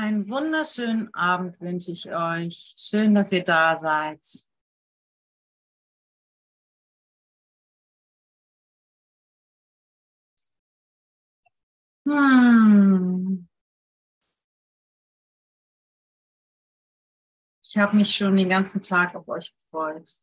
Einen wunderschönen Abend wünsche ich euch. Schön, dass ihr da seid. Hm. Ich habe mich schon den ganzen Tag auf euch gefreut.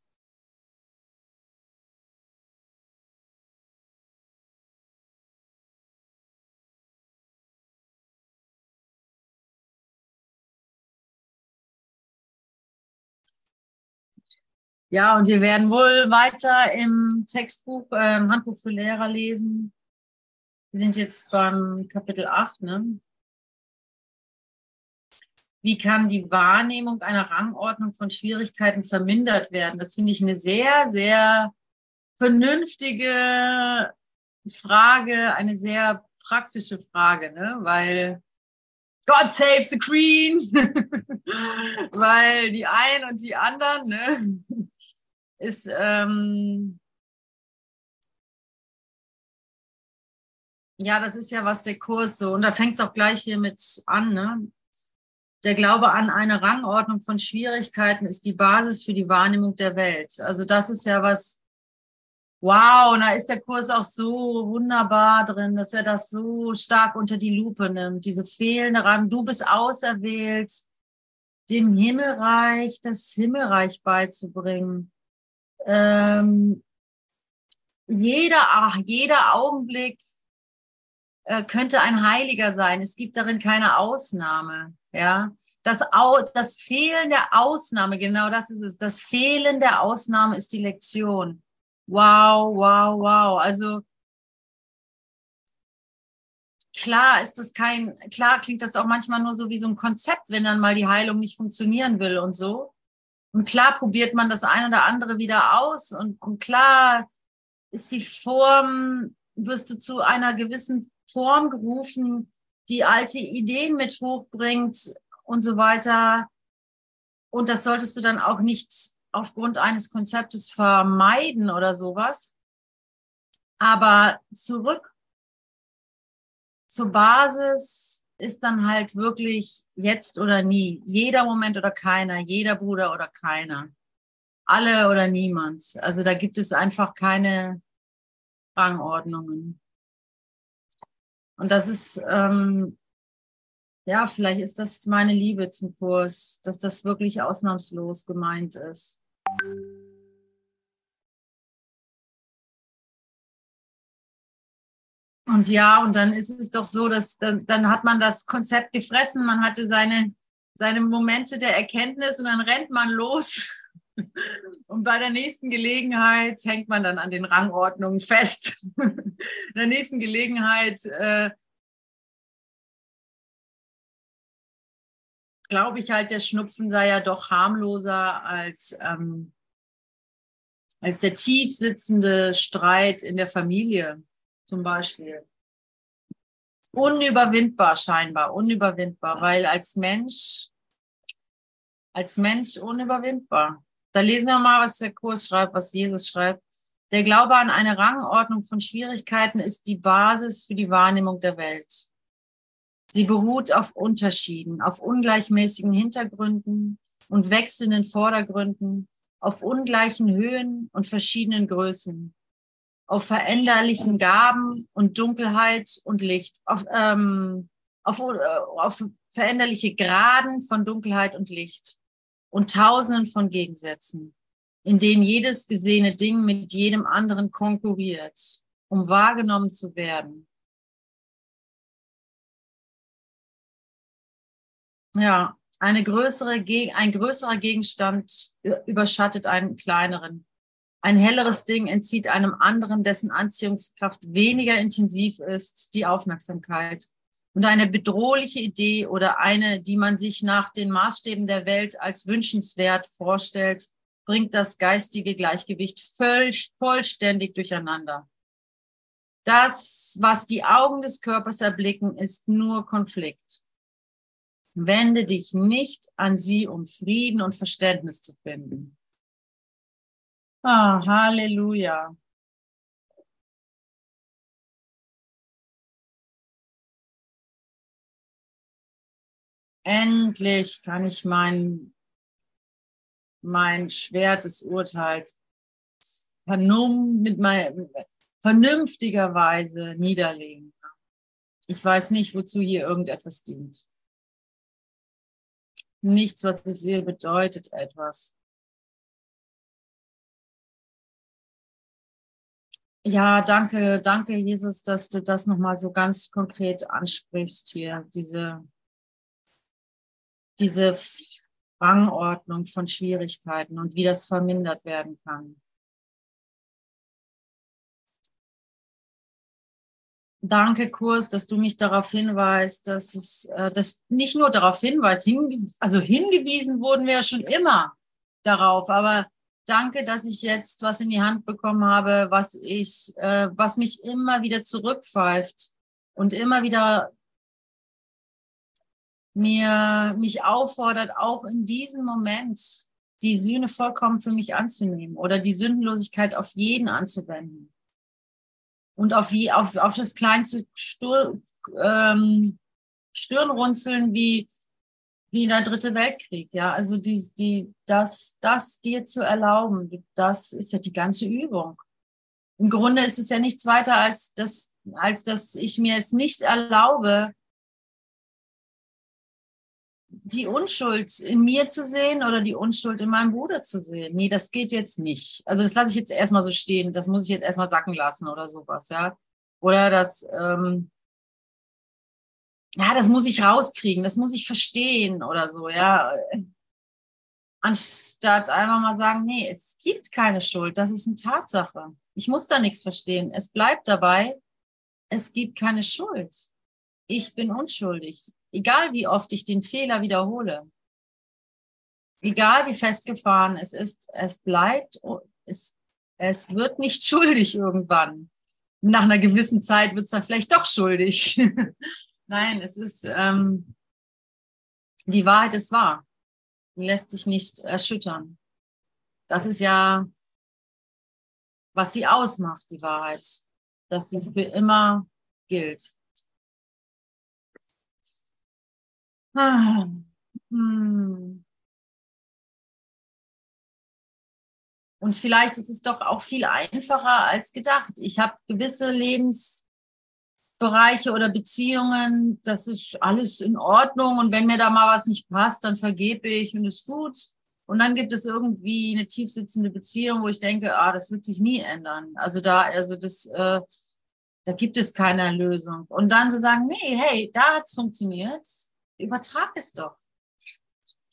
Ja, und wir werden wohl weiter im Textbuch, äh, Handbuch für Lehrer lesen. Wir sind jetzt beim Kapitel 8, ne? Wie kann die Wahrnehmung einer Rangordnung von Schwierigkeiten vermindert werden? Das finde ich eine sehr, sehr vernünftige Frage, eine sehr praktische Frage, ne? weil God save the Queen, weil die einen und die anderen, ne? Ist ähm, ja, das ist ja was der Kurs so. Und da fängt es auch gleich hier mit an. Ne? Der Glaube an eine Rangordnung von Schwierigkeiten ist die Basis für die Wahrnehmung der Welt. Also das ist ja was, wow, und da ist der Kurs auch so wunderbar drin, dass er das so stark unter die Lupe nimmt. Diese fehlende Rang, du bist auserwählt, dem Himmelreich, das Himmelreich beizubringen ähm, jeder, ach, jeder Augenblick äh, könnte ein Heiliger sein. Es gibt darin keine Ausnahme. Ja, das, Au das Fehlen der Ausnahme, genau das ist es. Das Fehlen der Ausnahme ist die Lektion. Wow, wow, wow. Also klar ist das kein, klar klingt das auch manchmal nur so wie so ein Konzept, wenn dann mal die Heilung nicht funktionieren will und so. Und klar probiert man das ein oder andere wieder aus und, und klar ist die Form, wirst du zu einer gewissen Form gerufen, die alte Ideen mit hochbringt und so weiter. Und das solltest du dann auch nicht aufgrund eines Konzeptes vermeiden oder sowas. Aber zurück zur Basis ist dann halt wirklich jetzt oder nie. Jeder Moment oder keiner, jeder Bruder oder keiner. Alle oder niemand. Also da gibt es einfach keine Rangordnungen. Und das ist, ähm, ja, vielleicht ist das meine Liebe zum Kurs, dass das wirklich ausnahmslos gemeint ist. Und ja, und dann ist es doch so, dass dann, dann hat man das Konzept gefressen, man hatte seine, seine Momente der Erkenntnis und dann rennt man los. Und bei der nächsten Gelegenheit hängt man dann an den Rangordnungen fest. In der nächsten Gelegenheit äh, glaube ich halt, der Schnupfen sei ja doch harmloser als, ähm, als der tief sitzende Streit in der Familie zum Beispiel. Unüberwindbar scheinbar, unüberwindbar, weil als Mensch, als Mensch unüberwindbar. Da lesen wir mal, was der Kurs schreibt, was Jesus schreibt. Der Glaube an eine Rangordnung von Schwierigkeiten ist die Basis für die Wahrnehmung der Welt. Sie beruht auf Unterschieden, auf ungleichmäßigen Hintergründen und wechselnden Vordergründen, auf ungleichen Höhen und verschiedenen Größen auf veränderlichen Gaben und Dunkelheit und Licht, auf, ähm, auf, äh, auf veränderliche Graden von Dunkelheit und Licht und Tausenden von Gegensätzen, in denen jedes gesehene Ding mit jedem anderen konkurriert, um wahrgenommen zu werden. Ja, eine größere, ein größerer Gegenstand überschattet einen kleineren. Ein helleres Ding entzieht einem anderen, dessen Anziehungskraft weniger intensiv ist, die Aufmerksamkeit. Und eine bedrohliche Idee oder eine, die man sich nach den Maßstäben der Welt als wünschenswert vorstellt, bringt das geistige Gleichgewicht voll, vollständig durcheinander. Das, was die Augen des Körpers erblicken, ist nur Konflikt. Wende dich nicht an sie, um Frieden und Verständnis zu finden. Ah, Halleluja. Endlich kann ich mein, mein Schwert des Urteils mit mein, vernünftiger Weise niederlegen. Ich weiß nicht, wozu hier irgendetwas dient. Nichts, was ich sehe, bedeutet etwas. Ja, danke, danke, Jesus, dass du das nochmal so ganz konkret ansprichst hier, diese, diese Rangordnung von Schwierigkeiten und wie das vermindert werden kann. Danke, Kurs, dass du mich darauf hinweist, dass es, äh, dass nicht nur darauf hinweist, hinge also hingewiesen wurden wir ja schon immer darauf, aber danke, dass ich jetzt was in die Hand bekommen habe, was ich, äh, was mich immer wieder zurückpfeift und immer wieder mir mich auffordert, auch in diesem Moment die Sühne vollkommen für mich anzunehmen oder die Sündenlosigkeit auf jeden anzuwenden. Und auf, wie, auf, auf das kleinste Stur, ähm, Stirnrunzeln wie wie der dritte Weltkrieg, ja. Also die, die, das, das dir zu erlauben, das ist ja die ganze Übung. Im Grunde ist es ja nichts weiter als das, als dass ich mir es nicht erlaube, die Unschuld in mir zu sehen oder die Unschuld in meinem Bruder zu sehen. Nee, das geht jetzt nicht. Also das lasse ich jetzt erstmal so stehen. Das muss ich jetzt erstmal sacken lassen oder sowas, ja. Oder das, ähm, ja, das muss ich rauskriegen, das muss ich verstehen oder so, ja. Anstatt einfach mal sagen, nee, es gibt keine Schuld, das ist eine Tatsache. Ich muss da nichts verstehen. Es bleibt dabei, es gibt keine Schuld. Ich bin unschuldig, egal wie oft ich den Fehler wiederhole. Egal wie festgefahren es ist, es bleibt, es, es wird nicht schuldig irgendwann. Nach einer gewissen Zeit wird es dann vielleicht doch schuldig. Nein, es ist, ähm, die Wahrheit ist wahr. Lässt sich nicht erschüttern. Das ist ja, was sie ausmacht, die Wahrheit, dass sie für immer gilt. Ah, hm. Und vielleicht ist es doch auch viel einfacher als gedacht. Ich habe gewisse Lebens Bereiche oder Beziehungen, das ist alles in Ordnung und wenn mir da mal was nicht passt, dann vergebe ich und ist gut. Und dann gibt es irgendwie eine tiefsitzende Beziehung, wo ich denke, ah, das wird sich nie ändern. Also da, also das, äh, da gibt es keine Lösung. Und dann zu so sagen, nee, hey, da hat's funktioniert, übertrag es doch.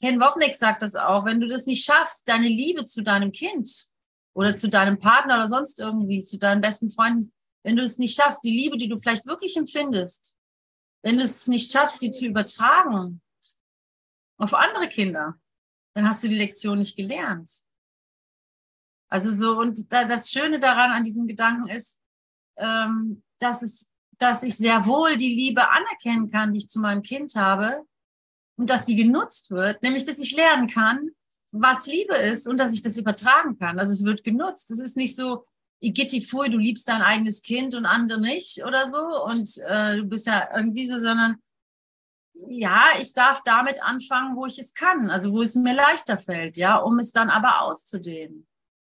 Ken Wopnik sagt das auch, wenn du das nicht schaffst, deine Liebe zu deinem Kind oder zu deinem Partner oder sonst irgendwie, zu deinen besten Freunden wenn du es nicht schaffst, die Liebe, die du vielleicht wirklich empfindest, wenn du es nicht schaffst, sie zu übertragen auf andere Kinder, dann hast du die Lektion nicht gelernt. Also so, und da, das Schöne daran an diesem Gedanken ist, ähm, dass es, dass ich sehr wohl die Liebe anerkennen kann, die ich zu meinem Kind habe und dass sie genutzt wird, nämlich dass ich lernen kann, was Liebe ist und dass ich das übertragen kann. Also es wird genutzt. Es ist nicht so, Igitti Fui, du liebst dein eigenes Kind und andere nicht oder so. Und äh, du bist ja irgendwie so, sondern ja, ich darf damit anfangen, wo ich es kann, also wo es mir leichter fällt, ja, um es dann aber auszudehnen,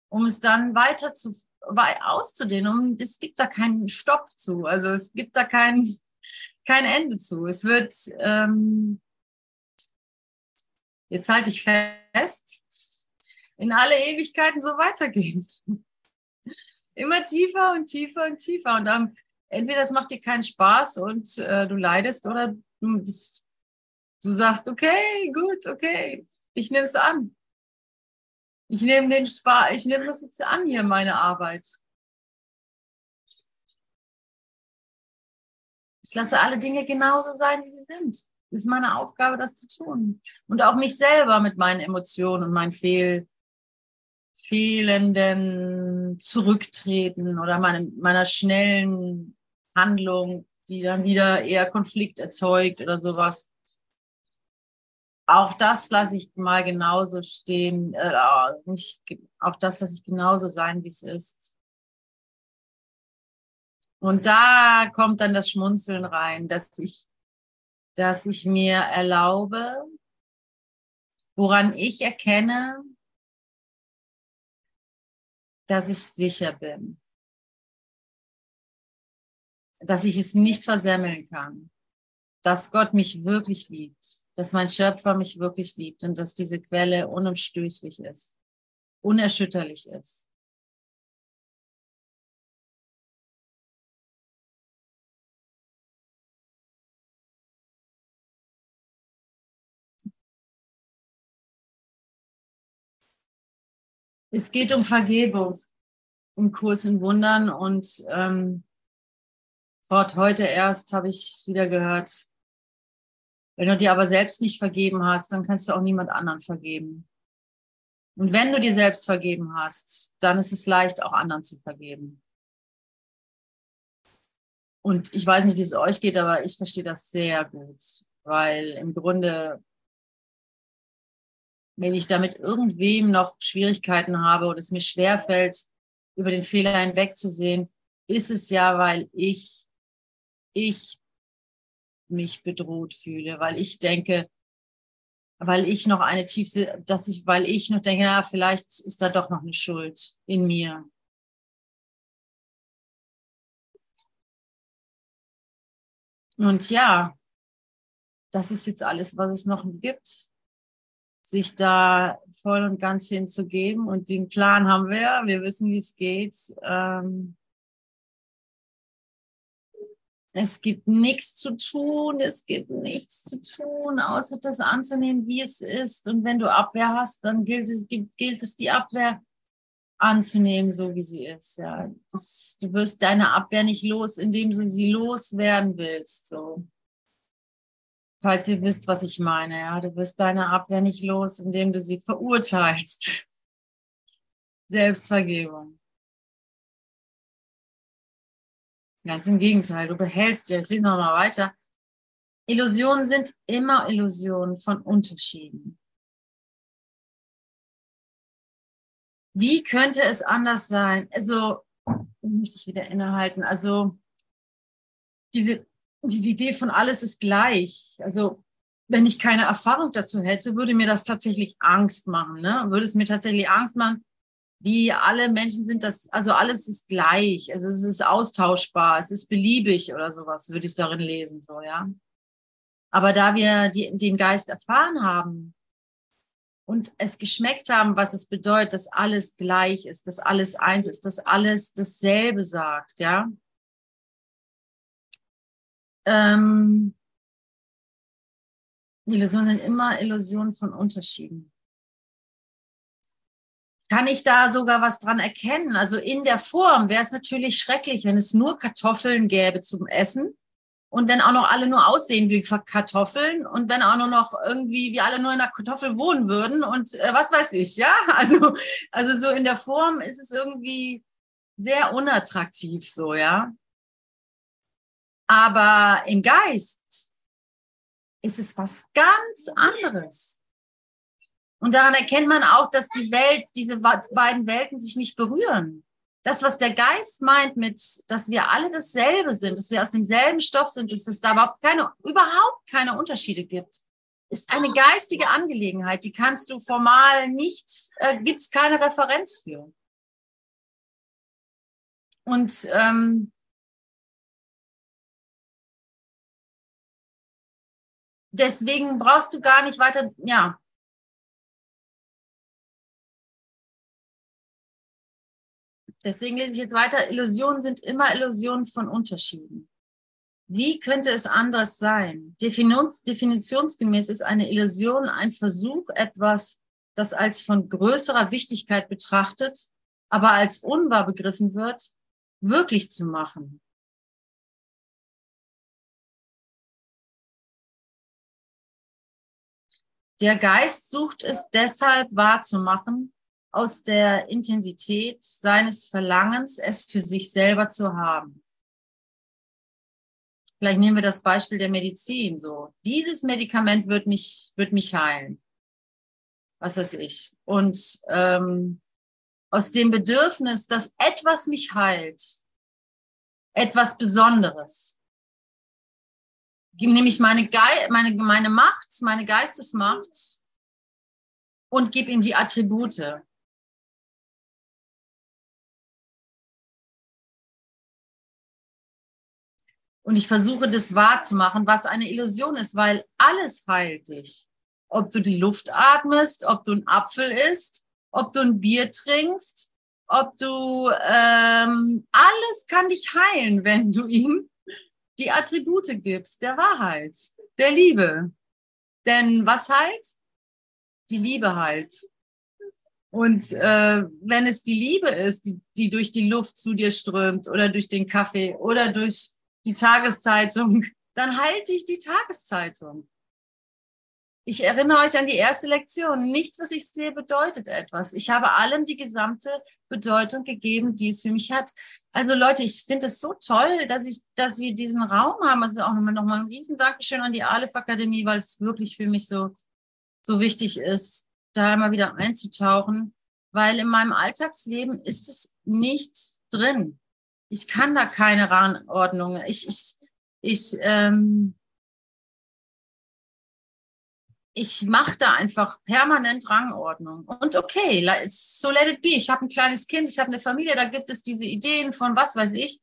um es dann weiter zu auszudehnen. Um, es gibt da keinen Stopp zu, also es gibt da kein, kein Ende zu. Es wird, ähm, jetzt halte ich fest, in alle Ewigkeiten so weitergehen immer tiefer und tiefer und tiefer. Und dann entweder es macht dir keinen Spaß und äh, du leidest oder du, das, du sagst, okay, gut, okay, ich nehme es an. Ich nehme den Spaß, ich nehme das jetzt an hier, meine Arbeit. Ich lasse alle Dinge genauso sein, wie sie sind. Es ist meine Aufgabe, das zu tun. Und auch mich selber mit meinen Emotionen und meinen Fehl, fehlenden Zurücktreten oder meine, meiner schnellen Handlung, die dann wieder eher Konflikt erzeugt oder sowas. Auch das lasse ich mal genauso stehen, äh, auch das lasse ich genauso sein, wie es ist. Und da kommt dann das Schmunzeln rein, dass ich, dass ich mir erlaube, woran ich erkenne, dass ich sicher bin, dass ich es nicht versemmeln kann, dass Gott mich wirklich liebt, dass mein Schöpfer mich wirklich liebt. Und dass diese Quelle unumstößlich ist, unerschütterlich ist. Es geht um Vergebung im Kurs in Wundern und ähm, Gott, heute erst habe ich wieder gehört, wenn du dir aber selbst nicht vergeben hast, dann kannst du auch niemand anderen vergeben. Und wenn du dir selbst vergeben hast, dann ist es leicht, auch anderen zu vergeben. Und ich weiß nicht, wie es euch geht, aber ich verstehe das sehr gut, weil im Grunde wenn ich damit irgendwem noch Schwierigkeiten habe oder es mir schwerfällt, über den Fehler hinwegzusehen, ist es ja, weil ich, ich mich bedroht fühle, weil ich denke, weil ich noch eine tiefste, dass ich, weil ich noch denke, ja, vielleicht ist da doch noch eine Schuld in mir. Und ja, das ist jetzt alles, was es noch gibt sich da voll und ganz hinzugeben. Und den Plan haben wir, wir wissen, wie es geht. Ähm es gibt nichts zu tun, es gibt nichts zu tun, außer das anzunehmen, wie es ist. Und wenn du Abwehr hast, dann gilt es, gilt es die Abwehr anzunehmen, so wie sie ist. Ja. Das, du wirst deine Abwehr nicht los, indem du sie loswerden willst. So. Falls ihr wisst, was ich meine, ja, du wirst deine Abwehr nicht los, indem du sie verurteilst. Selbstvergebung. Ganz im Gegenteil, du behältst dir, jetzt noch mal weiter. Illusionen sind immer Illusionen von Unterschieden. Wie könnte es anders sein? Also, möchte ich wieder innehalten. Also, diese diese Idee von alles ist gleich. Also wenn ich keine Erfahrung dazu hätte, würde mir das tatsächlich Angst machen. Ne? Würde es mir tatsächlich Angst machen, wie alle Menschen sind das, also alles ist gleich, also es ist austauschbar, es ist beliebig oder sowas, würde ich darin lesen, so, ja. Aber da wir die, den Geist erfahren haben und es geschmeckt haben, was es bedeutet, dass alles gleich ist, dass alles eins ist, dass alles dasselbe sagt, ja, ähm, Illusionen sind immer Illusionen von Unterschieden. Kann ich da sogar was dran erkennen? Also in der Form wäre es natürlich schrecklich, wenn es nur Kartoffeln gäbe zum Essen und wenn auch noch alle nur aussehen wie Kartoffeln und wenn auch nur noch irgendwie wir alle nur in der Kartoffel wohnen würden und äh, was weiß ich, ja? Also, also so in der Form ist es irgendwie sehr unattraktiv so, ja. Aber im Geist ist es was ganz anderes. Und daran erkennt man auch, dass die Welt, diese beiden Welten sich nicht berühren. Das, was der Geist meint mit, dass wir alle dasselbe sind, dass wir aus demselben Stoff sind, dass es da überhaupt keine, überhaupt keine Unterschiede gibt, ist eine geistige Angelegenheit. Die kannst du formal nicht, äh, gibt es keine Referenz für. Und ähm, deswegen brauchst du gar nicht weiter, ja. Deswegen lese ich jetzt weiter. Illusionen sind immer Illusionen von Unterschieden. Wie könnte es anders sein? Definitions, definitionsgemäß ist eine Illusion ein Versuch, etwas, das als von größerer Wichtigkeit betrachtet, aber als unwahr begriffen wird, wirklich zu machen. Der Geist sucht es deshalb wahrzumachen, aus der Intensität seines Verlangens, es für sich selber zu haben. Vielleicht nehmen wir das Beispiel der Medizin so. Dieses Medikament wird mich, wird mich heilen. Was weiß ich. Und ähm, aus dem Bedürfnis, dass etwas mich heilt, etwas Besonderes, nehme ich meine, Ge meine, meine Macht, meine Geistesmacht und gebe ihm die Attribute. Und ich versuche das wahrzumachen, was eine Illusion ist, weil alles heilt dich. Ob du die Luft atmest, ob du einen Apfel isst, ob du ein Bier trinkst, ob du ähm, alles kann dich heilen, wenn du ihm die Attribute gibst, der Wahrheit, der Liebe. Denn was heilt? Die Liebe heilt. Und äh, wenn es die Liebe ist, die, die durch die Luft zu dir strömt oder durch den Kaffee oder durch die Tageszeitung, dann heilt dich die Tageszeitung. Ich erinnere euch an die erste Lektion. Nichts, was ich sehe, bedeutet etwas. Ich habe allem die gesamte Bedeutung gegeben, die es für mich hat. Also Leute, ich finde es so toll, dass ich, dass wir diesen Raum haben. Also auch nochmal, nochmal ein riesen Dankeschön an die Aleph Akademie, weil es wirklich für mich so, so wichtig ist, da immer wieder einzutauchen. Weil in meinem Alltagsleben ist es nicht drin. Ich kann da keine Rangordnung. Ich, ich, ich, ähm, ich mache da einfach permanent Rangordnung. Und okay, so let it be. Ich habe ein kleines Kind, ich habe eine Familie, da gibt es diese Ideen von was weiß ich,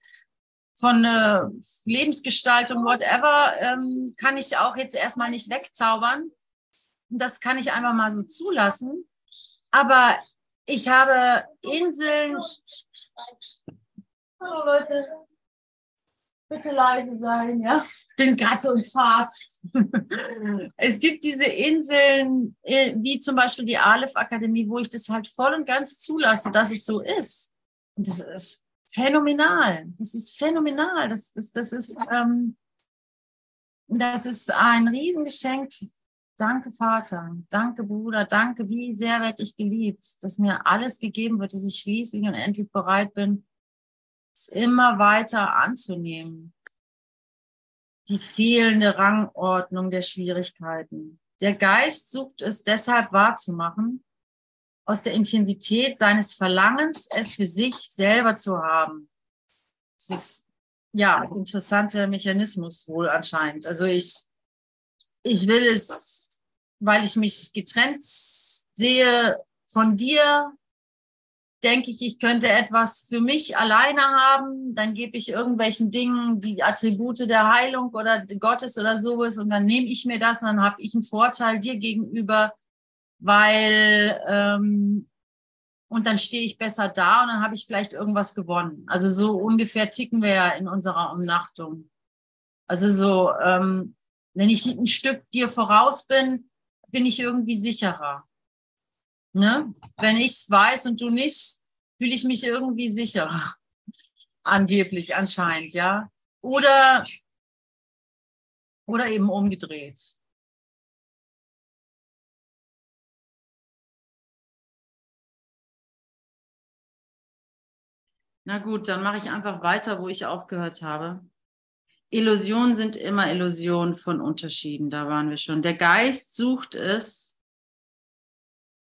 von äh, Lebensgestaltung, whatever, ähm, kann ich auch jetzt erstmal nicht wegzaubern. Das kann ich einfach mal so zulassen. Aber ich habe Inseln. Hallo Leute bitte leise sein, ja. Bin gerade so in Fahrt. es gibt diese Inseln, äh, wie zum Beispiel die Aleph Akademie, wo ich das halt voll und ganz zulasse, dass es so ist. Und das ist phänomenal. Das ist phänomenal. Das, das, das ist, ähm, das ist ein Riesengeschenk. Danke, Vater. Danke, Bruder. Danke, wie sehr werde ich geliebt, dass mir alles gegeben wird, dass ich schließlich und endlich bereit bin, immer weiter anzunehmen. Die fehlende Rangordnung der Schwierigkeiten. Der Geist sucht es deshalb wahrzumachen, aus der Intensität seines Verlangens, es für sich selber zu haben. Das ist ja ein interessanter Mechanismus wohl anscheinend. Also ich, ich will es, weil ich mich getrennt sehe von dir, denke ich, ich könnte etwas für mich alleine haben, dann gebe ich irgendwelchen Dingen die Attribute der Heilung oder Gottes oder sowas und dann nehme ich mir das und dann habe ich einen Vorteil dir gegenüber, weil ähm, und dann stehe ich besser da und dann habe ich vielleicht irgendwas gewonnen. Also so ungefähr ticken wir ja in unserer Umnachtung. Also so, ähm, wenn ich ein Stück dir voraus bin, bin ich irgendwie sicherer. Ne? Wenn ich es weiß und du nicht, fühle ich mich irgendwie sicherer. Angeblich, anscheinend, ja. Oder, oder eben umgedreht. Na gut, dann mache ich einfach weiter, wo ich aufgehört habe. Illusionen sind immer Illusionen von Unterschieden, da waren wir schon. Der Geist sucht es,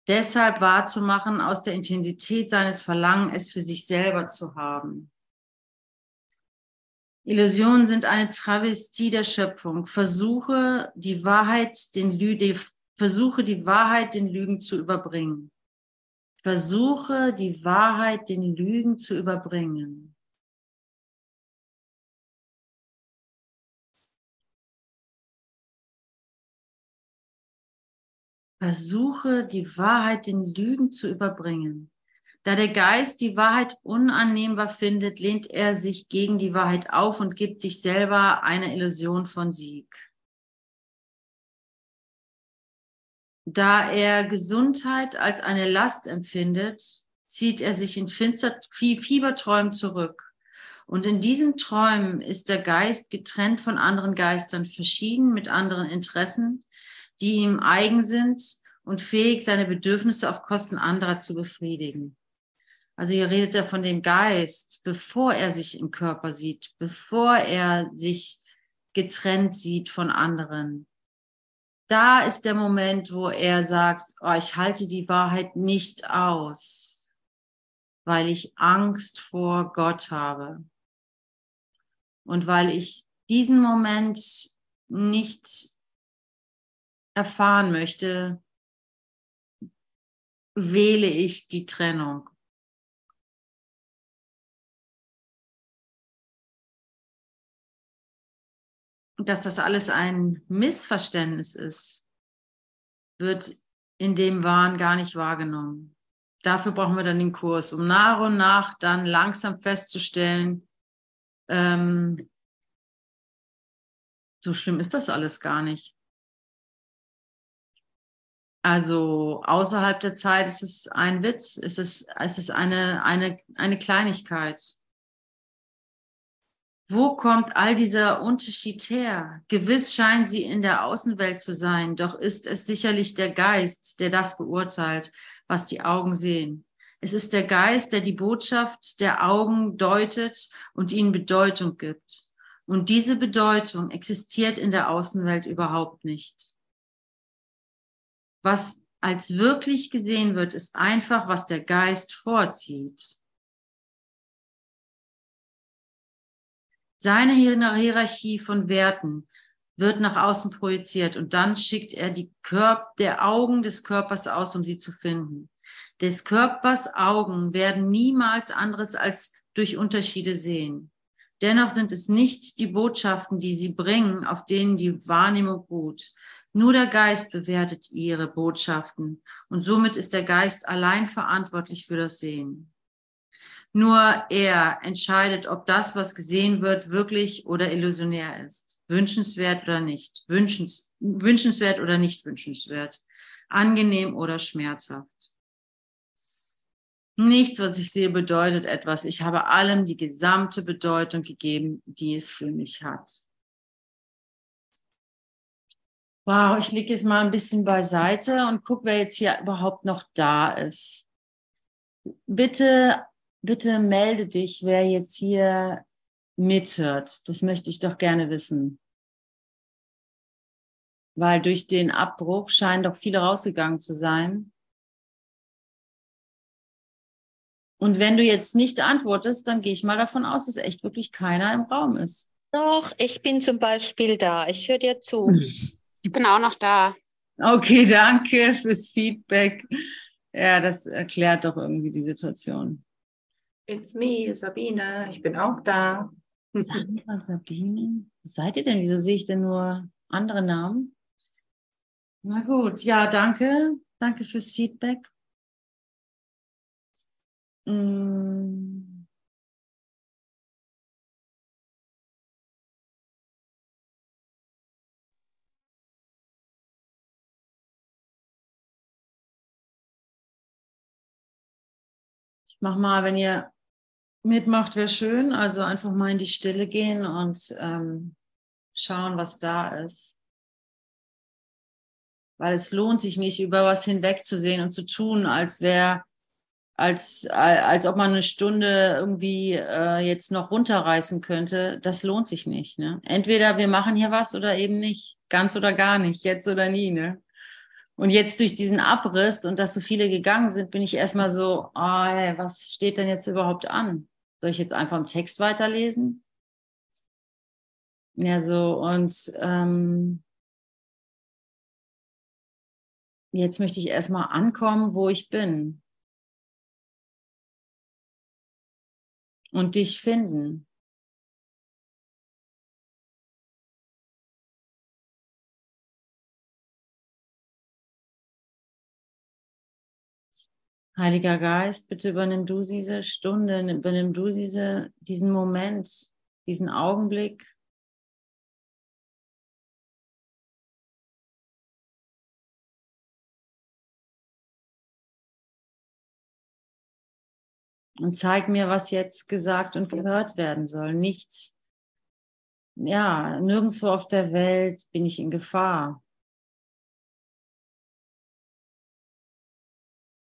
deshalb wahrzumachen, aus der Intensität seines Verlangens es für sich selber zu haben. Illusionen sind eine Travestie der Schöpfung. Versuche die Wahrheit den Lü versuche die Wahrheit den Lügen zu überbringen. Versuche die Wahrheit den Lügen zu überbringen. Versuche die Wahrheit den Lügen zu überbringen. Da der Geist die Wahrheit unannehmbar findet, lehnt er sich gegen die Wahrheit auf und gibt sich selber eine Illusion von Sieg. Da er Gesundheit als eine Last empfindet, zieht er sich in finster Fieberträumen zurück. Und in diesen Träumen ist der Geist getrennt von anderen Geistern, verschieden mit anderen Interessen, die ihm eigen sind und fähig, seine Bedürfnisse auf Kosten anderer zu befriedigen. Also hier redet er von dem Geist, bevor er sich im Körper sieht, bevor er sich getrennt sieht von anderen. Da ist der Moment, wo er sagt, oh, ich halte die Wahrheit nicht aus, weil ich Angst vor Gott habe. Und weil ich diesen Moment nicht erfahren möchte, wähle ich die Trennung. Dass das alles ein Missverständnis ist, wird in dem Wahn gar nicht wahrgenommen. Dafür brauchen wir dann den Kurs, um nach und nach dann langsam festzustellen, ähm, so schlimm ist das alles gar nicht. Also außerhalb der Zeit ist es ein Witz, ist es, ist es eine, eine, eine Kleinigkeit. Wo kommt all dieser Unterschied her? Gewiss scheinen sie in der Außenwelt zu sein, doch ist es sicherlich der Geist, der das beurteilt, was die Augen sehen. Es ist der Geist, der die Botschaft der Augen deutet und ihnen Bedeutung gibt. Und diese Bedeutung existiert in der Außenwelt überhaupt nicht. Was als wirklich gesehen wird, ist einfach, was der Geist vorzieht. Seine Hierarchie von Werten wird nach außen projiziert und dann schickt er die Körper, der Augen des Körpers aus, um sie zu finden. Des Körpers Augen werden niemals anderes als durch Unterschiede sehen. Dennoch sind es nicht die Botschaften, die sie bringen, auf denen die Wahrnehmung ruht. Nur der Geist bewertet ihre Botschaften und somit ist der Geist allein verantwortlich für das Sehen. Nur er entscheidet, ob das, was gesehen wird, wirklich oder illusionär ist, wünschenswert oder nicht, wünschens, wünschenswert oder nicht wünschenswert, angenehm oder schmerzhaft. Nichts, was ich sehe, bedeutet etwas. Ich habe allem die gesamte Bedeutung gegeben, die es für mich hat. Wow, ich lege jetzt mal ein bisschen beiseite und gucke, wer jetzt hier überhaupt noch da ist. Bitte, bitte melde dich, wer jetzt hier mithört. Das möchte ich doch gerne wissen. Weil durch den Abbruch scheinen doch viele rausgegangen zu sein. Und wenn du jetzt nicht antwortest, dann gehe ich mal davon aus, dass echt wirklich keiner im Raum ist. Doch, ich bin zum Beispiel da. Ich höre dir zu. Ich bin auch noch da. Okay, danke fürs Feedback. Ja, das erklärt doch irgendwie die Situation. It's me, Sabine. Ich bin auch da. Sandra, Sabine. Was seid ihr denn? Wieso sehe ich denn nur andere Namen? Na gut, ja, danke. Danke fürs Feedback. Mm. Ich mach mal, wenn ihr mitmacht, wäre schön. Also einfach mal in die Stille gehen und ähm, schauen, was da ist. Weil es lohnt sich nicht, über was hinwegzusehen und zu tun, als wäre als, als ob man eine Stunde irgendwie äh, jetzt noch runterreißen könnte, das lohnt sich nicht. Ne? Entweder wir machen hier was oder eben nicht. Ganz oder gar nicht, jetzt oder nie. Ne? Und jetzt durch diesen Abriss und dass so viele gegangen sind, bin ich erstmal so, oh, hey, was steht denn jetzt überhaupt an? Soll ich jetzt einfach im Text weiterlesen? Ja, so, und ähm, jetzt möchte ich erstmal ankommen, wo ich bin. und dich finden. Heiliger Geist, bitte übernimm du diese Stunde, übernimm du diese, diesen Moment, diesen Augenblick. und zeig mir, was jetzt gesagt und gehört werden soll. Nichts, ja, nirgendwo auf der Welt bin ich in Gefahr.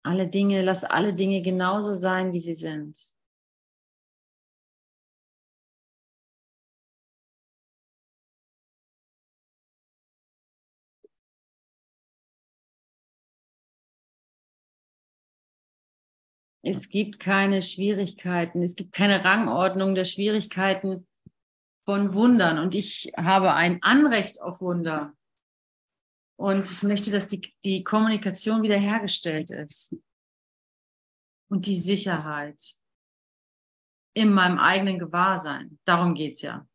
Alle Dinge, lass alle Dinge genauso sein, wie sie sind. Es gibt keine Schwierigkeiten, es gibt keine Rangordnung der Schwierigkeiten. von Wundern und ich habe ein Anrecht auf Wunder. Und ich möchte, dass die, die Kommunikation wiederhergestellt ist. Und die Sicherheit in meinem eigenen Gewahrsein. Darum geht es ja.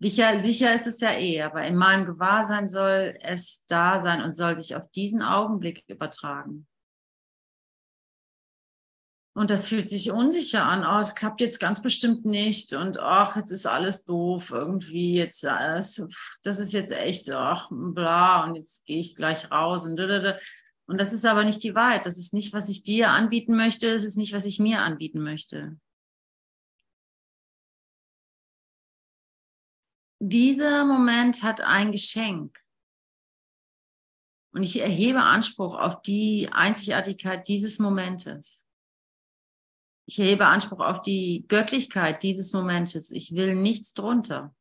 Sicher, sicher ist es ja eh, aber in meinem Gewahrsein soll es da sein und soll sich auf diesen Augenblick übertragen. Und das fühlt sich unsicher an. Oh, es klappt jetzt ganz bestimmt nicht. Und ach, jetzt ist alles doof. Irgendwie jetzt, das ist jetzt echt, ach, bla. Und jetzt gehe ich gleich raus. Und, und das ist aber nicht die Wahrheit. Das ist nicht, was ich dir anbieten möchte. Es ist nicht, was ich mir anbieten möchte. Dieser Moment hat ein Geschenk. Und ich erhebe Anspruch auf die Einzigartigkeit dieses Momentes. Ich erhebe Anspruch auf die Göttlichkeit dieses Momentes. Ich will nichts drunter.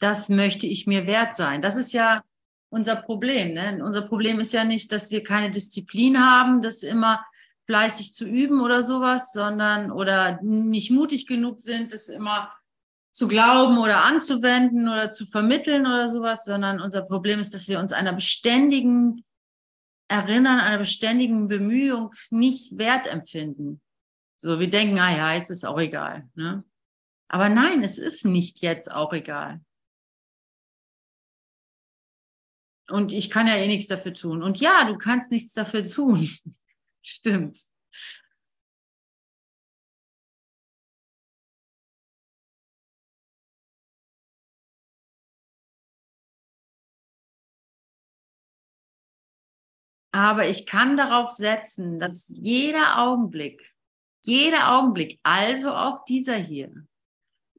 Das möchte ich mir wert sein. Das ist ja unser Problem. Ne? Unser Problem ist ja nicht, dass wir keine Disziplin haben, das immer fleißig zu üben oder sowas, sondern oder nicht mutig genug sind, das immer zu glauben oder anzuwenden oder zu vermitteln oder sowas, sondern unser Problem ist, dass wir uns einer beständigen Erinnern, einer beständigen Bemühung nicht wert empfinden. So, wir denken, ah ja, jetzt ist auch egal. Ne? Aber nein, es ist nicht jetzt auch egal. Und ich kann ja eh nichts dafür tun. Und ja, du kannst nichts dafür tun. Stimmt. Aber ich kann darauf setzen, dass jeder Augenblick, jeder Augenblick, also auch dieser hier,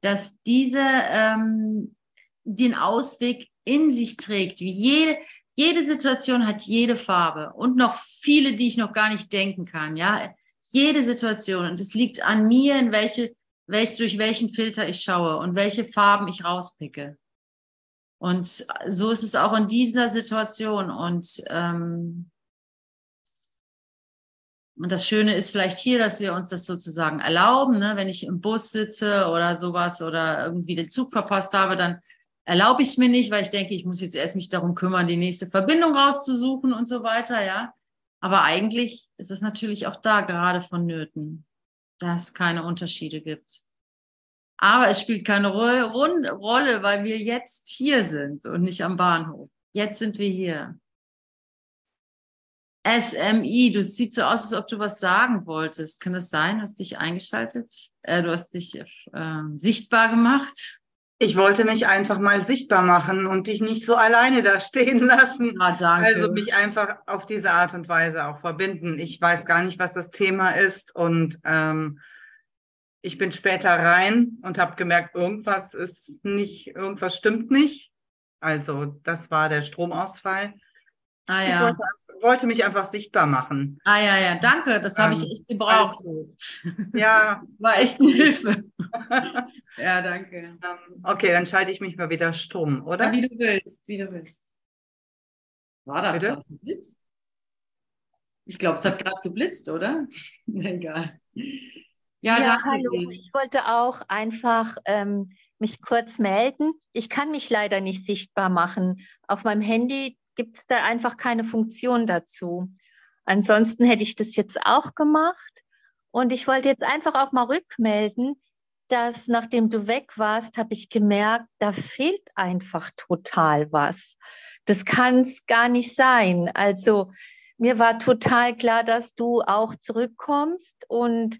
dass diese ähm, den Ausweg in sich trägt. Wie jede, jede Situation hat jede Farbe und noch viele, die ich noch gar nicht denken kann. Ja, jede Situation und es liegt an mir, in welche, welch, durch welchen Filter ich schaue und welche Farben ich rauspicke. Und so ist es auch in dieser Situation. Und ähm, und das Schöne ist vielleicht hier, dass wir uns das sozusagen erlauben. Ne? Wenn ich im Bus sitze oder sowas oder irgendwie den Zug verpasst habe, dann erlaube ich es mir nicht, weil ich denke, ich muss jetzt erst mich darum kümmern, die nächste Verbindung rauszusuchen und so weiter, ja. Aber eigentlich ist es natürlich auch da gerade vonnöten, dass es keine Unterschiede gibt. Aber es spielt keine Rolle, weil wir jetzt hier sind und nicht am Bahnhof. Jetzt sind wir hier. SMI, du siehst so aus, als ob du was sagen wolltest. Kann das sein? Du hast dich eingeschaltet? Äh, du hast dich äh, sichtbar gemacht? Ich wollte mich einfach mal sichtbar machen und dich nicht so alleine da stehen lassen. Ah, danke. Also mich einfach auf diese Art und Weise auch verbinden. Ich weiß gar nicht, was das Thema ist und ähm, ich bin später rein und habe gemerkt, irgendwas ist nicht, irgendwas stimmt nicht. Also das war der Stromausfall. Ah ja. Ich wollte wollte mich einfach sichtbar machen. Ah ja, ja, danke. Das habe ich ähm, echt gebraucht. Ja. War echt eine Hilfe. ja, danke. Ähm, okay, dann schalte ich mich mal wieder stumm, oder? Ja, wie du willst, wie du willst. War das, war das ein Blitz? Ich glaube, es hat gerade geblitzt, oder? Egal. Ja, ja hallo. Ich wollte auch einfach ähm, mich kurz melden. Ich kann mich leider nicht sichtbar machen. Auf meinem Handy gibt es da einfach keine Funktion dazu. Ansonsten hätte ich das jetzt auch gemacht. Und ich wollte jetzt einfach auch mal rückmelden, dass nachdem du weg warst, habe ich gemerkt, da fehlt einfach total was. Das kann es gar nicht sein. Also mir war total klar, dass du auch zurückkommst und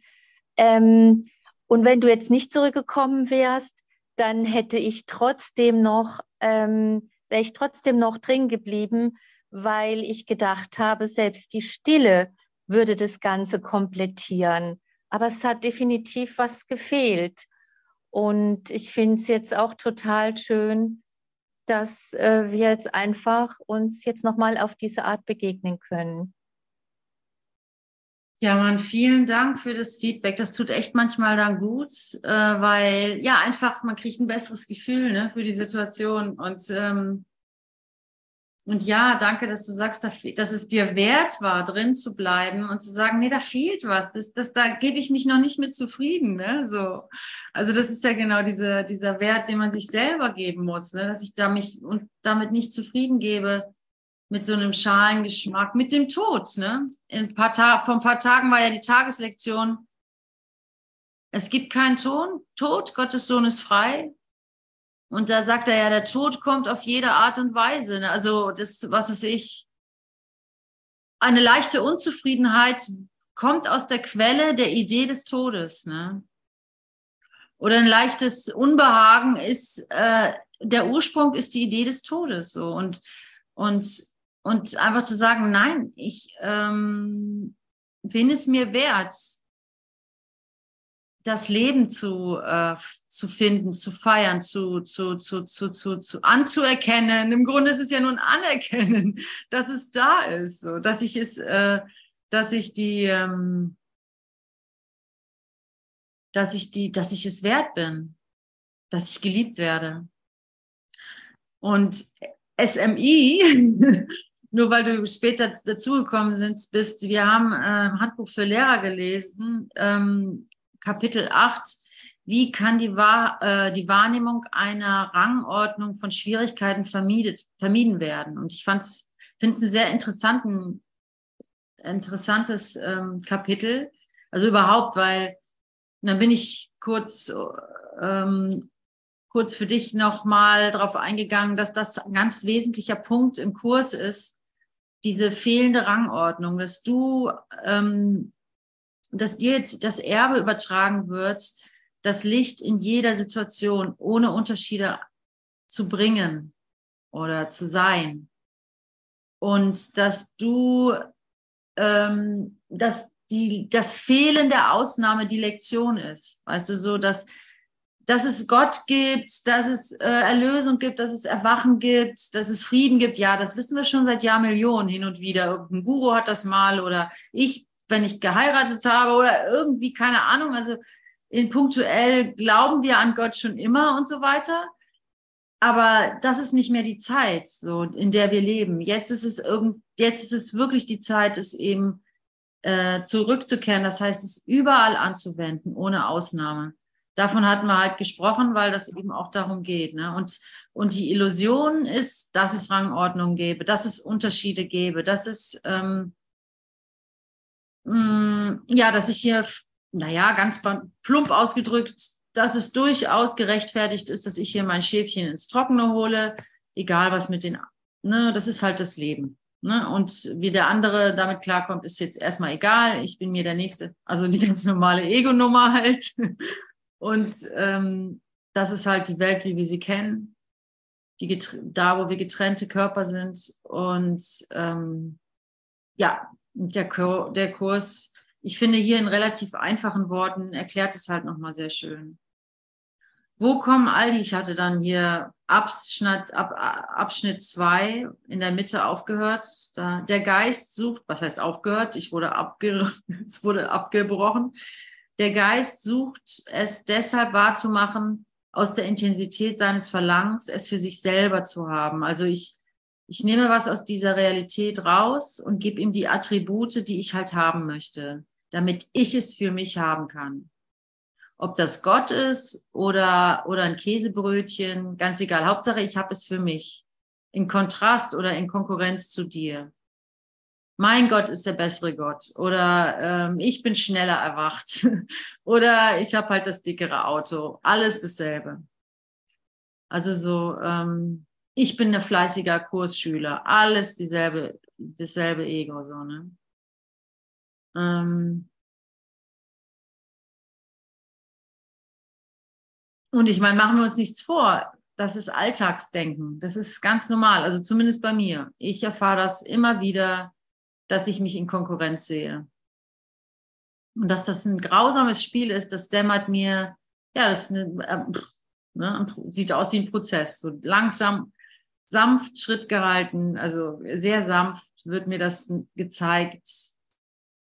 ähm, und wenn du jetzt nicht zurückgekommen wärst, dann hätte ich trotzdem noch ähm, wäre ich trotzdem noch drin geblieben, weil ich gedacht habe, selbst die Stille würde das Ganze komplettieren. Aber es hat definitiv was gefehlt. Und ich finde es jetzt auch total schön, dass äh, wir jetzt einfach uns jetzt nochmal auf diese Art begegnen können. Ja, Mann, vielen Dank für das Feedback. Das tut echt manchmal dann gut, äh, weil ja einfach man kriegt ein besseres Gefühl ne, für die Situation und ähm, und ja, danke, dass du sagst, dass es dir wert war, drin zu bleiben und zu sagen, nee, da fehlt was. Das, das, da gebe ich mich noch nicht mit zufrieden. Ne? So. Also das ist ja genau diese, dieser Wert, den man sich selber geben muss, ne? dass ich da mich und damit nicht zufrieden gebe mit so einem Schalengeschmack, mit dem Tod. Ne? In paar vor ein paar Tagen war ja die Tageslektion, es gibt keinen Ton, Tod, Gottes Sohn ist frei. Und da sagt er ja, der Tod kommt auf jede Art und Weise. Ne? Also das, was ist ich, eine leichte Unzufriedenheit kommt aus der Quelle der Idee des Todes. Ne? Oder ein leichtes Unbehagen ist, äh, der Ursprung ist die Idee des Todes. So. Und, und, und einfach zu sagen, nein, ich ähm, bin es mir wert, das Leben zu, äh, zu finden, zu feiern, zu, zu, zu, zu, zu, zu anzuerkennen. Im Grunde ist es ja nur ein Anerkennen, dass es da ist, so, dass ich es, äh, dass ich die, ähm, dass ich die, dass ich es wert bin, dass ich geliebt werde. Und SMI, nur weil du später dazugekommen bist, wir haben äh, Handbuch für Lehrer gelesen, ähm, Kapitel 8, wie kann die, Wahr, äh, die Wahrnehmung einer Rangordnung von Schwierigkeiten vermiedet, vermieden werden? Und ich finde es ein sehr interessanten, interessantes ähm, Kapitel. Also überhaupt, weil dann bin ich kurz, ähm, kurz für dich nochmal darauf eingegangen, dass das ein ganz wesentlicher Punkt im Kurs ist, diese fehlende Rangordnung, dass du ähm, dass dir jetzt das Erbe übertragen wird, das Licht in jeder Situation ohne Unterschiede zu bringen oder zu sein. Und dass du, ähm, dass die, das Fehlen der Ausnahme die Lektion ist. Weißt du, so, dass, dass es Gott gibt, dass es äh, Erlösung gibt, dass es Erwachen gibt, dass es Frieden gibt. Ja, das wissen wir schon seit Jahrmillionen hin und wieder. Irgendein Guru hat das mal oder ich wenn ich geheiratet habe oder irgendwie, keine Ahnung. Also in punktuell glauben wir an Gott schon immer und so weiter. Aber das ist nicht mehr die Zeit, so in der wir leben. Jetzt ist es irgend, jetzt ist es wirklich die Zeit, es eben äh, zurückzukehren. Das heißt, es überall anzuwenden, ohne Ausnahme. Davon hatten wir halt gesprochen, weil das eben auch darum geht. Ne? Und, und die Illusion ist, dass es Rangordnung gäbe, dass es Unterschiede gäbe, dass es ähm, Mm, ja, dass ich hier, naja, ganz plump ausgedrückt, dass es durchaus gerechtfertigt ist, dass ich hier mein Schäfchen ins Trockene hole, egal was mit den, ne, das ist halt das Leben. Ne? Und wie der andere damit klarkommt, ist jetzt erstmal egal. Ich bin mir der Nächste. Also die ganz normale Ego-Nummer halt. Und ähm, das ist halt die Welt, wie wir sie kennen. Die da, wo wir getrennte Körper sind. Und ähm, ja, der, Kur der Kurs, ich finde hier in relativ einfachen Worten, erklärt es halt nochmal sehr schön. Wo kommen all die, ich hatte dann hier Abschnitt, ab, Abschnitt zwei in der Mitte aufgehört. Da, der Geist sucht, was heißt aufgehört? Ich wurde, abge, es wurde abgebrochen. Der Geist sucht es deshalb wahrzumachen, aus der Intensität seines Verlangens, es für sich selber zu haben. Also ich, ich nehme was aus dieser Realität raus und gebe ihm die Attribute, die ich halt haben möchte, damit ich es für mich haben kann. Ob das Gott ist oder, oder ein Käsebrötchen, ganz egal. Hauptsache, ich habe es für mich. In Kontrast oder in Konkurrenz zu dir. Mein Gott ist der bessere Gott. Oder ähm, ich bin schneller erwacht. oder ich habe halt das dickere Auto. Alles dasselbe. Also so, ähm, ich bin ein fleißiger Kursschüler, alles dieselbe, dasselbe Ego, so, ne? Ähm und ich meine, machen wir uns nichts vor. Das ist Alltagsdenken. Das ist ganz normal. Also zumindest bei mir. Ich erfahre das immer wieder, dass ich mich in Konkurrenz sehe. Und dass das ein grausames Spiel ist, das dämmert mir, ja, das eine, äh, ne, sieht aus wie ein Prozess. So langsam sanft Schritt gehalten, also sehr sanft wird mir das gezeigt,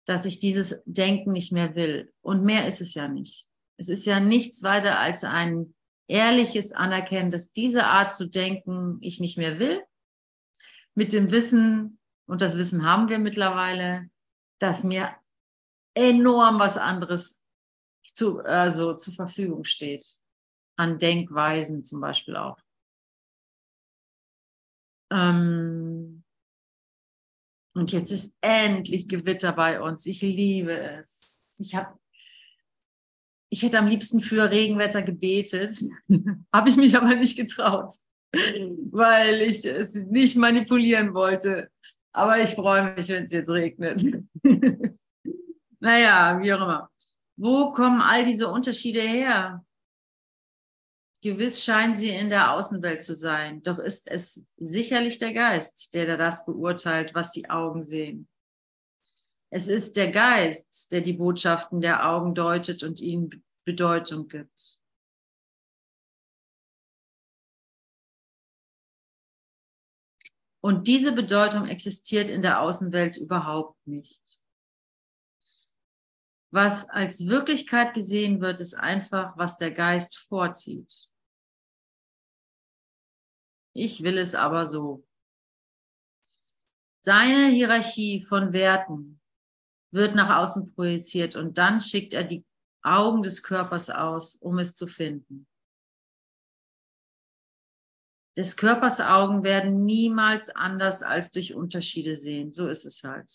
dass ich dieses Denken nicht mehr will. Und mehr ist es ja nicht. Es ist ja nichts weiter als ein ehrliches Anerkennen, dass diese Art zu denken ich nicht mehr will, mit dem Wissen, und das Wissen haben wir mittlerweile, dass mir enorm was anderes zu, also zur Verfügung steht. An Denkweisen zum Beispiel auch. Ähm und jetzt ist endlich Gewitter bei uns. Ich liebe es. Ich habe ich hätte am liebsten für Regenwetter gebetet, habe ich mich aber nicht getraut, weil ich es nicht manipulieren wollte. Aber ich freue mich, wenn es jetzt regnet. naja, wie auch immer. Wo kommen all diese Unterschiede her? Gewiss scheinen sie in der Außenwelt zu sein, doch ist es sicherlich der Geist, der das beurteilt, was die Augen sehen. Es ist der Geist, der die Botschaften der Augen deutet und ihnen Bedeutung gibt. Und diese Bedeutung existiert in der Außenwelt überhaupt nicht. Was als Wirklichkeit gesehen wird, ist einfach, was der Geist vorzieht. Ich will es aber so. Seine Hierarchie von Werten wird nach außen projiziert und dann schickt er die Augen des Körpers aus, um es zu finden. Des Körpers Augen werden niemals anders als durch Unterschiede sehen. So ist es halt.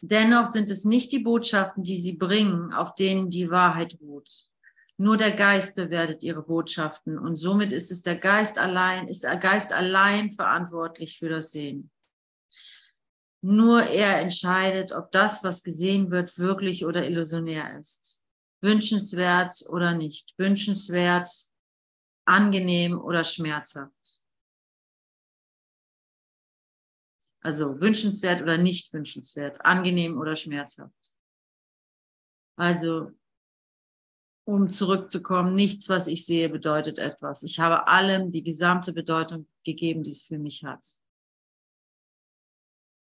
Dennoch sind es nicht die Botschaften, die sie bringen, auf denen die Wahrheit ruht. Nur der Geist bewertet ihre Botschaften und somit ist es der Geist allein, ist der Geist allein verantwortlich für das Sehen. Nur er entscheidet, ob das, was gesehen wird, wirklich oder illusionär ist. Wünschenswert oder nicht. Wünschenswert, angenehm oder schmerzhaft. Also wünschenswert oder nicht wünschenswert, angenehm oder schmerzhaft. Also, um zurückzukommen, nichts, was ich sehe, bedeutet etwas. Ich habe allem die gesamte Bedeutung gegeben, die es für mich hat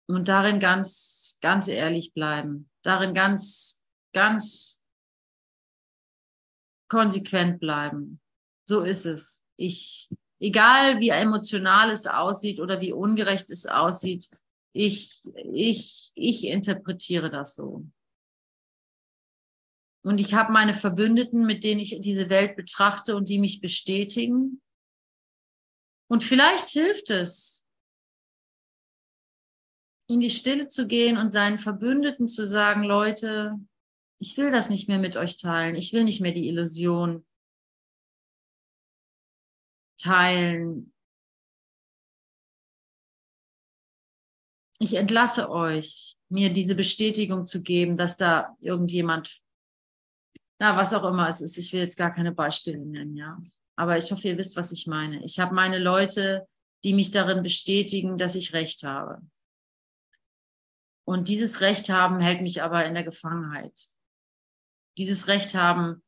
und darin ganz, ganz ehrlich bleiben, darin ganz, ganz konsequent bleiben. So ist es. Ich, egal wie emotional es aussieht oder wie ungerecht es aussieht, ich, ich, ich interpretiere das so. Und ich habe meine Verbündeten, mit denen ich diese Welt betrachte und die mich bestätigen. Und vielleicht hilft es, in die Stille zu gehen und seinen Verbündeten zu sagen, Leute, ich will das nicht mehr mit euch teilen. Ich will nicht mehr die Illusion teilen. Ich entlasse euch, mir diese Bestätigung zu geben, dass da irgendjemand, na, was auch immer es ist, ich will jetzt gar keine Beispiele nennen, ja. Aber ich hoffe, ihr wisst, was ich meine. Ich habe meine Leute, die mich darin bestätigen, dass ich recht habe. Und dieses Recht haben hält mich aber in der Gefangenheit. Dieses Recht haben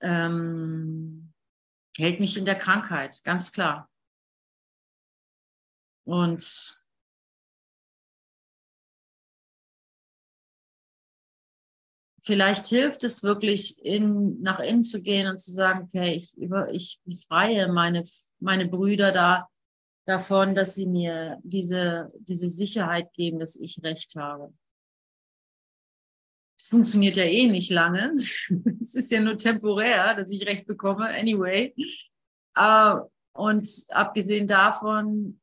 ähm, hält mich in der Krankheit, ganz klar. Und vielleicht hilft es wirklich, in, nach innen zu gehen und zu sagen, okay, ich, über, ich befreie meine, meine Brüder da davon, dass sie mir diese, diese Sicherheit geben, dass ich Recht habe. Es funktioniert ja eh nicht lange. es ist ja nur temporär, dass ich Recht bekomme, anyway. Uh, und abgesehen davon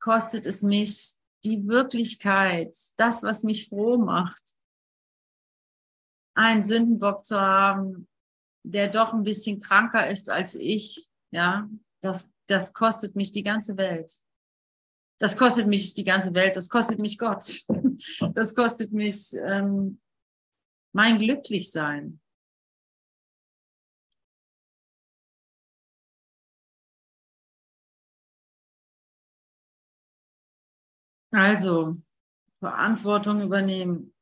kostet es mich die Wirklichkeit, das, was mich froh macht, einen Sündenbock zu haben, der doch ein bisschen kranker ist als ich, ja, das, das kostet mich die ganze Welt. Das kostet mich die ganze Welt, das kostet mich Gott. Das kostet mich ähm, mein Glücklichsein. Also, Verantwortung übernehmen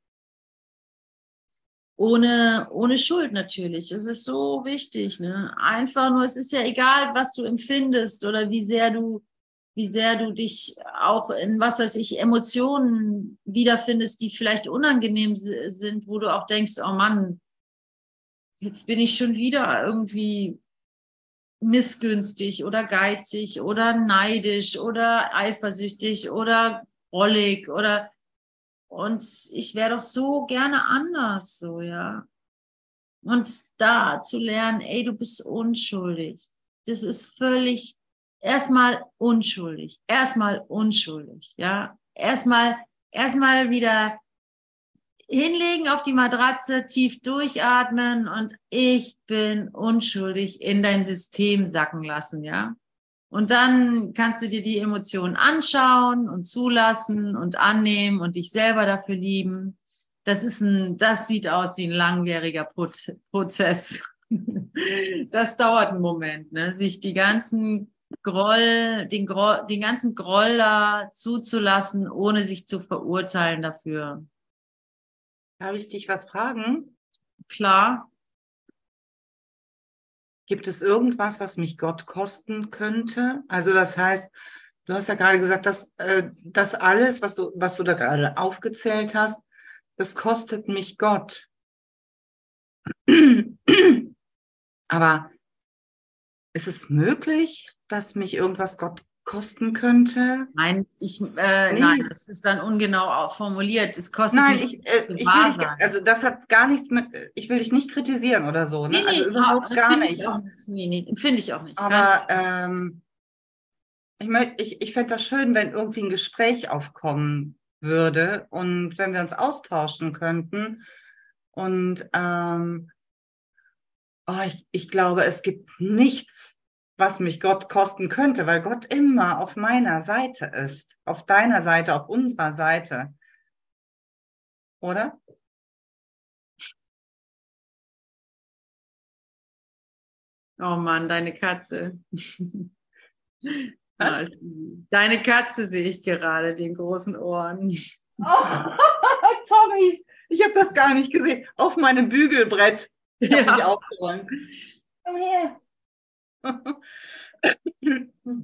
ohne, ohne Schuld natürlich. Es ist so wichtig. Ne? Einfach nur, es ist ja egal, was du empfindest oder wie sehr du, wie sehr du dich auch in, was weiß ich, Emotionen wiederfindest, die vielleicht unangenehm sind, wo du auch denkst, oh Mann, jetzt bin ich schon wieder irgendwie missgünstig oder geizig oder neidisch oder eifersüchtig oder rollig oder und ich wäre doch so gerne anders, so, ja. Und da zu lernen, ey, du bist unschuldig. Das ist völlig erstmal unschuldig, erstmal unschuldig, ja. Erstmal, erstmal wieder hinlegen auf die Matratze, tief durchatmen und ich bin unschuldig in dein System sacken lassen, ja. Und dann kannst du dir die Emotionen anschauen und zulassen und annehmen und dich selber dafür lieben. Das ist ein, das sieht aus wie ein langwieriger Prozess. Das dauert einen Moment, ne? sich die ganzen Groll, den, Groll, den ganzen Groll da zuzulassen, ohne sich zu verurteilen dafür. Darf ich dich was fragen? Klar. Gibt es irgendwas, was mich Gott kosten könnte? Also das heißt, du hast ja gerade gesagt, dass äh, das alles, was du, was du da gerade aufgezählt hast, das kostet mich Gott. Aber ist es möglich, dass mich irgendwas Gott kosten könnte? Nein, ich, äh, nee. nein, das ist dann ungenau formuliert. Es kostet nein, mich ich, äh, ich will nicht, also das hat gar nichts mit, ich will dich nicht kritisieren oder so. Ne? Nee, nee, also überhaupt ja, gar nicht. Nee, nee, finde ich auch nicht. Aber ähm, ich, ich, ich fände das schön, wenn irgendwie ein Gespräch aufkommen würde und wenn wir uns austauschen könnten. Und ähm, oh, ich, ich glaube, es gibt nichts, was mich Gott kosten könnte, weil Gott immer auf meiner Seite ist, auf deiner Seite, auf unserer Seite. Oder? Oh Mann, deine Katze. Was? Deine Katze sehe ich gerade, den großen Ohren. Oh, Tommy, ich habe das gar nicht gesehen. Auf meinem Bügelbrett. Ich habe ja. mich aufgeräumt. Komm her.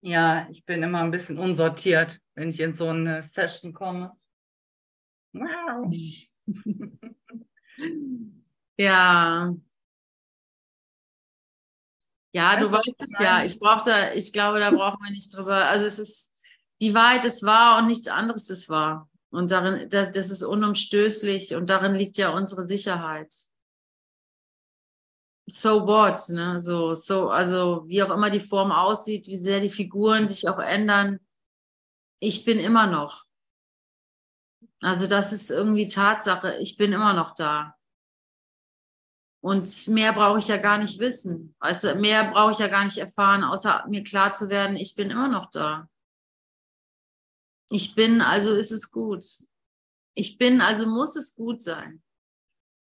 ja, ich bin immer ein bisschen unsortiert, wenn ich in so eine Session komme. Wow. ja. Ja, du weißt es ja. Ich brauchte, ich glaube, da brauchen wir nicht drüber. Also es ist, die Wahrheit ist wahr und nichts anderes ist wahr. Und darin, das, das ist unumstößlich und darin liegt ja unsere Sicherheit so what, ne? So, so, also wie auch immer die Form aussieht, wie sehr die Figuren sich auch ändern, ich bin immer noch. Also das ist irgendwie Tatsache, ich bin immer noch da. Und mehr brauche ich ja gar nicht wissen. Also mehr brauche ich ja gar nicht erfahren, außer mir klar zu werden, ich bin immer noch da. Ich bin, also ist es gut. Ich bin, also muss es gut sein.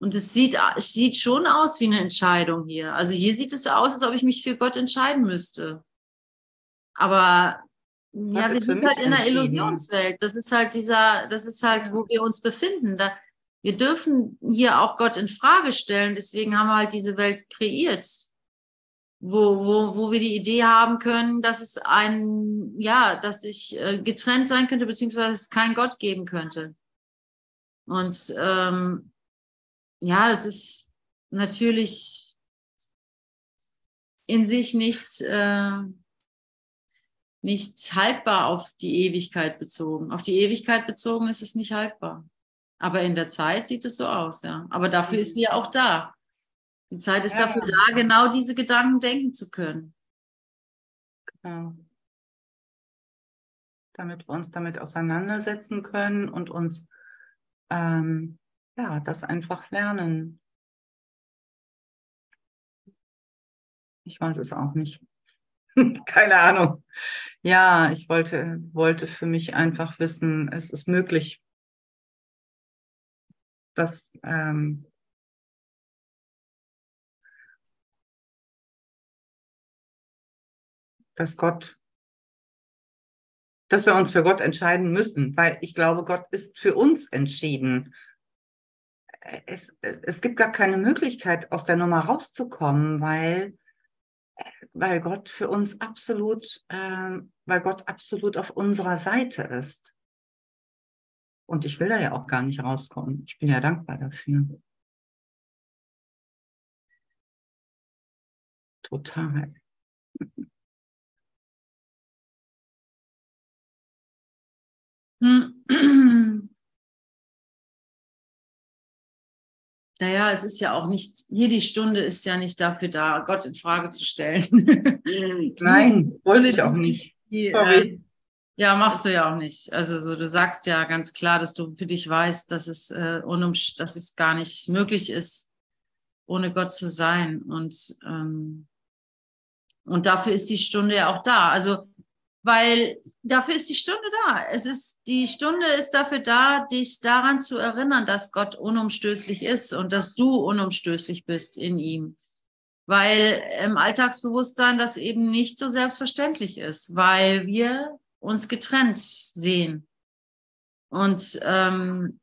Und es sieht, es sieht schon aus wie eine Entscheidung hier. Also hier sieht es aus, als ob ich mich für Gott entscheiden müsste. Aber ja, wir sind halt in einer Illusionswelt. Das ist halt dieser, das ist halt, wo wir uns befinden. Da, wir dürfen hier auch Gott in Frage stellen. Deswegen haben wir halt diese Welt kreiert, wo, wo, wo wir die Idee haben können, dass es ein, ja, dass ich äh, getrennt sein könnte, beziehungsweise es keinen Gott geben könnte. Und ähm, ja, das ist natürlich in sich nicht, äh, nicht haltbar auf die Ewigkeit bezogen. Auf die Ewigkeit bezogen ist es nicht haltbar. Aber in der Zeit sieht es so aus, ja. Aber dafür ist sie ja auch da. Die Zeit ist ja. dafür da, genau diese Gedanken denken zu können. Genau. Damit wir uns damit auseinandersetzen können und uns ähm, ja, das einfach lernen. Ich weiß es auch nicht. Keine Ahnung. Ja, ich wollte, wollte für mich einfach wissen, es ist möglich, dass ähm, dass Gott, dass wir uns für Gott entscheiden müssen, weil ich glaube, Gott ist für uns entschieden es, es gibt gar keine Möglichkeit, aus der Nummer rauszukommen, weil, weil Gott für uns absolut, äh, weil Gott absolut auf unserer Seite ist. Und ich will da ja auch gar nicht rauskommen. Ich bin ja dankbar dafür. Total. Naja, es ist ja auch nicht, hier die Stunde ist ja nicht dafür da, Gott in Frage zu stellen. Nein, wollte ich auch nicht. Sorry. Äh, ja, machst du ja auch nicht. Also so, du sagst ja ganz klar, dass du für dich weißt, dass es, äh, dass es gar nicht möglich ist, ohne Gott zu sein. Und, ähm, und dafür ist die Stunde ja auch da. Also weil dafür ist die Stunde da. Es ist, die Stunde ist dafür da, dich daran zu erinnern, dass Gott unumstößlich ist und dass du unumstößlich bist in ihm. Weil im Alltagsbewusstsein das eben nicht so selbstverständlich ist, weil wir uns getrennt sehen. Und ähm,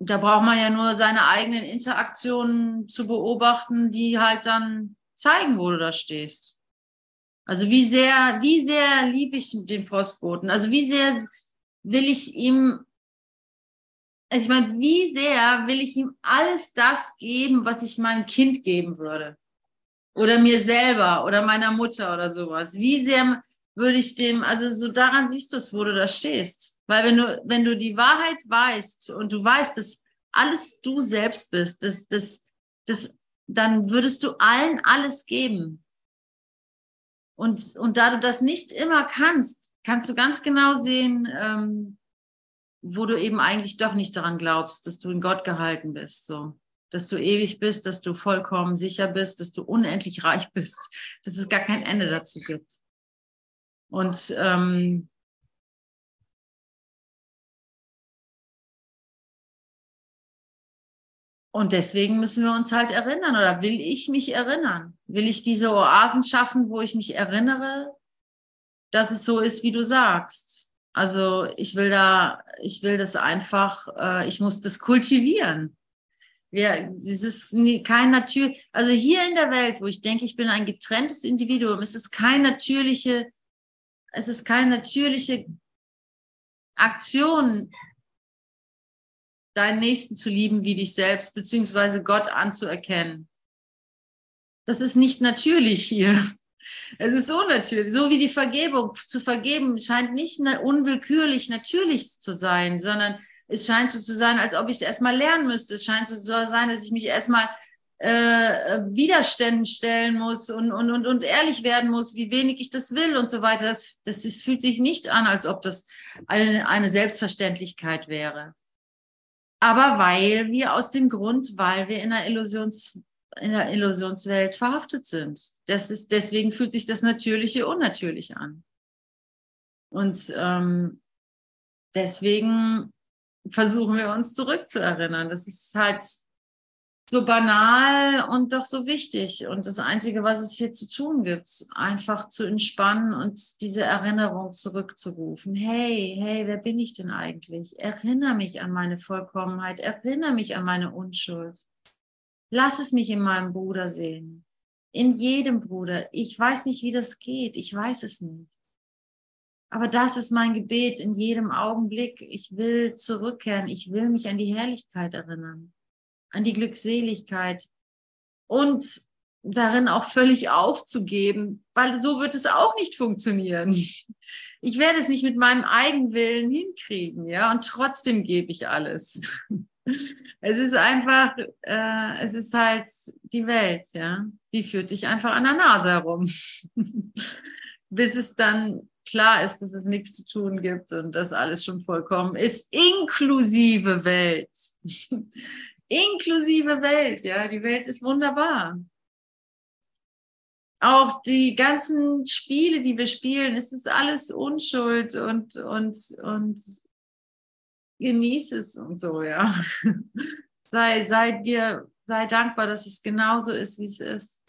da braucht man ja nur seine eigenen Interaktionen zu beobachten, die halt dann zeigen, wo du da stehst. Also wie sehr, wie sehr liebe ich den Postboten? Also wie sehr will ich ihm, also ich meine, wie sehr will ich ihm alles das geben, was ich meinem Kind geben würde? Oder mir selber oder meiner Mutter oder sowas. Wie sehr würde ich dem, also so daran siehst du es, wo du da stehst. Weil wenn du, wenn du die Wahrheit weißt und du weißt, dass alles du selbst bist, das, das, das, dann würdest du allen alles geben. Und, und da du das nicht immer kannst, kannst du ganz genau sehen, ähm, wo du eben eigentlich doch nicht daran glaubst, dass du in Gott gehalten bist, so. Dass du ewig bist, dass du vollkommen sicher bist, dass du unendlich reich bist, dass es gar kein Ende dazu gibt. Und ähm, Und deswegen müssen wir uns halt erinnern oder will ich mich erinnern? Will ich diese Oasen schaffen, wo ich mich erinnere, dass es so ist, wie du sagst? Also ich will da, ich will das einfach, äh, ich muss das kultivieren. Wir, es ist kein natürlich, also hier in der Welt, wo ich denke, ich bin ein getrenntes Individuum, es ist kein natürliche, es ist keine natürliche Aktion, deinen Nächsten zu lieben wie dich selbst, beziehungsweise Gott anzuerkennen. Das ist nicht natürlich hier. Es ist unnatürlich. So wie die Vergebung. Zu vergeben scheint nicht unwillkürlich natürlich zu sein, sondern es scheint so zu sein, als ob ich es erstmal lernen müsste. Es scheint so zu sein, dass ich mich erstmal äh, Widerständen stellen muss und, und, und, und ehrlich werden muss, wie wenig ich das will und so weiter. Das, das, das fühlt sich nicht an, als ob das eine, eine Selbstverständlichkeit wäre aber weil wir aus dem Grund, weil wir in der Illusions in der Illusionswelt verhaftet sind. Das ist, deswegen fühlt sich das Natürliche unnatürlich an. Und ähm, deswegen versuchen wir uns zurückzuerinnern. Das ist halt so banal und doch so wichtig. Und das Einzige, was es hier zu tun gibt, einfach zu entspannen und diese Erinnerung zurückzurufen. Hey, hey, wer bin ich denn eigentlich? Erinnere mich an meine Vollkommenheit, erinnere mich an meine Unschuld. Lass es mich in meinem Bruder sehen. In jedem Bruder. Ich weiß nicht, wie das geht. Ich weiß es nicht. Aber das ist mein Gebet in jedem Augenblick. Ich will zurückkehren. Ich will mich an die Herrlichkeit erinnern an die Glückseligkeit und darin auch völlig aufzugeben, weil so wird es auch nicht funktionieren. Ich werde es nicht mit meinem Eigenwillen hinkriegen, ja, und trotzdem gebe ich alles. Es ist einfach, äh, es ist halt die Welt, ja, die führt dich einfach an der Nase herum, bis es dann klar ist, dass es nichts zu tun gibt und dass alles schon vollkommen ist, inklusive Welt inklusive Welt. Ja, die Welt ist wunderbar. Auch die ganzen Spiele, die wir spielen, es ist alles Unschuld und, und, und genieß es und so, ja. Sei, sei dir, sei dankbar, dass es genauso ist, wie es ist.